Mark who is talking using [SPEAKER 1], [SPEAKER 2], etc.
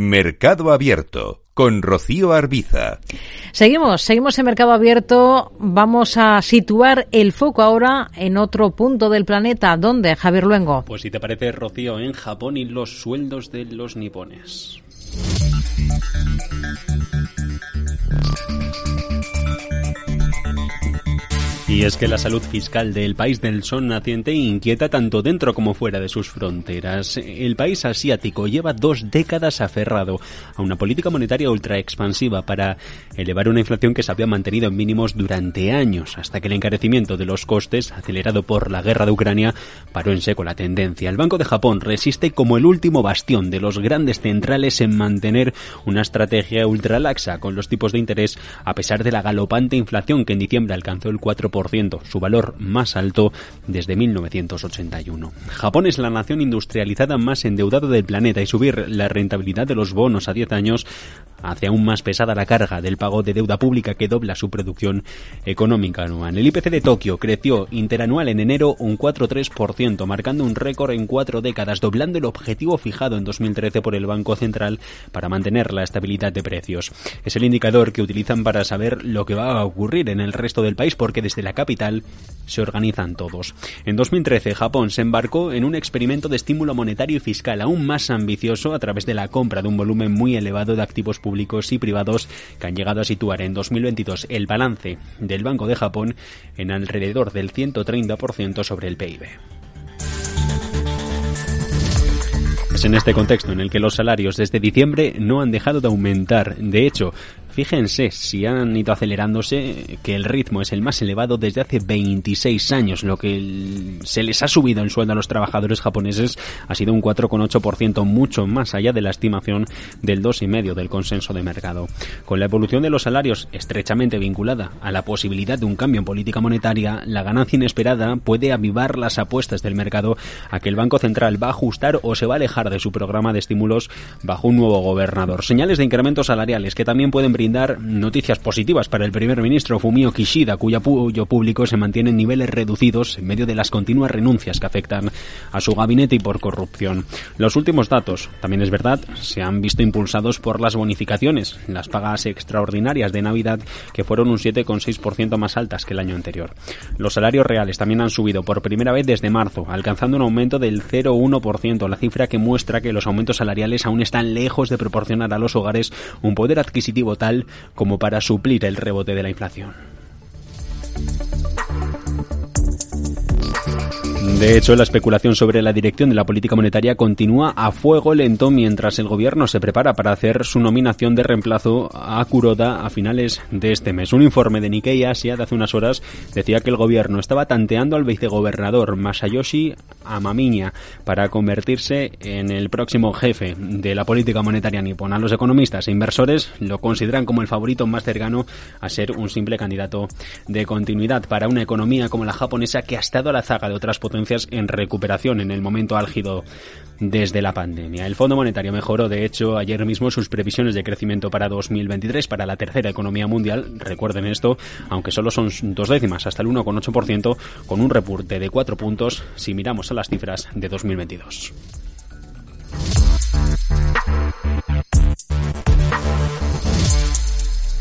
[SPEAKER 1] Mercado Abierto con Rocío Arbiza.
[SPEAKER 2] Seguimos, seguimos en Mercado Abierto. Vamos a situar el foco ahora en otro punto del planeta. ¿Dónde, Javier Luengo?
[SPEAKER 3] Pues si te parece, Rocío, en Japón y los sueldos de los nipones. Y es que la salud fiscal del país del sol naciente inquieta tanto dentro como fuera de sus fronteras. El país asiático lleva dos décadas aferrado a una política monetaria ultra expansiva para elevar una inflación que se había mantenido en mínimos durante años, hasta que el encarecimiento de los costes, acelerado por la guerra de Ucrania, paró en seco la tendencia. El Banco de Japón resiste como el último bastión de los grandes centrales en mantener una estrategia ultra laxa con los tipos de interés, a pesar de la galopante inflación que en diciembre alcanzó el 4% su valor más alto desde 1981. Japón es la nación industrializada más endeudada del planeta y subir la rentabilidad de los bonos a 10 años hace aún más pesada la carga del pago de deuda pública que dobla su producción económica anual. El IPC de Tokio creció interanual en enero un 4,3%, marcando un récord en cuatro décadas, doblando el objetivo fijado en 2013 por el Banco Central para mantener la estabilidad de precios. Es el indicador que utilizan para saber lo que va a ocurrir en el resto del país porque desde la capital se organizan todos. En 2013, Japón se embarcó en un experimento de estímulo monetario y fiscal aún más ambicioso a través de la compra de un volumen muy elevado de activos públicos y privados que han llegado a situar en 2022 el balance del Banco de Japón en alrededor del 130% sobre el PIB. Es en este contexto en el que los salarios desde diciembre no han dejado de aumentar. De hecho, Fíjense si han ido acelerándose que el ritmo es el más elevado desde hace 26 años. Lo que se les ha subido el sueldo a los trabajadores japoneses ha sido un 4,8%, mucho más allá de la estimación del 2,5% del consenso de mercado. Con la evolución de los salarios estrechamente vinculada a la posibilidad de un cambio en política monetaria, la ganancia inesperada puede avivar las apuestas del mercado a que el Banco Central va a ajustar o se va a alejar de su programa de estímulos bajo un nuevo gobernador. Señales de incrementos salariales que también pueden brindar noticias positivas para el primer ministro Fumio Kishida, cuyo apoyo público se mantiene en niveles reducidos en medio de las continuas renuncias que afectan a su gabinete y por corrupción. Los últimos datos, también es verdad, se han visto impulsados por las bonificaciones, las pagas extraordinarias de Navidad, que fueron un 7,6% más altas que el año anterior. Los salarios reales también han subido por primera vez desde marzo, alcanzando un aumento del 0,1%, la cifra que muestra que los aumentos salariales aún están lejos de proporcionar a los hogares un poder adquisitivo tal como para suplir el rebote de la inflación. De hecho, la especulación sobre la dirección de la política monetaria continúa a fuego lento mientras el gobierno se prepara para hacer su nominación de reemplazo a Kuroda a finales de este mes. Un informe de Nikkei Asia de hace unas horas decía que el gobierno estaba tanteando al vicegobernador Masayoshi Amamiya para convertirse en el próximo jefe de la política monetaria nipona. Los economistas e inversores lo consideran como el favorito más cercano a ser un simple candidato de continuidad para una economía como la japonesa que ha estado a la zaga de otras potencias en recuperación en el momento álgido desde la pandemia. El Fondo Monetario mejoró, de hecho, ayer mismo sus previsiones de crecimiento para 2023 para la tercera economía mundial. Recuerden esto, aunque solo son dos décimas, hasta el 1,8%, con un reporte de cuatro puntos si miramos a las cifras de 2022.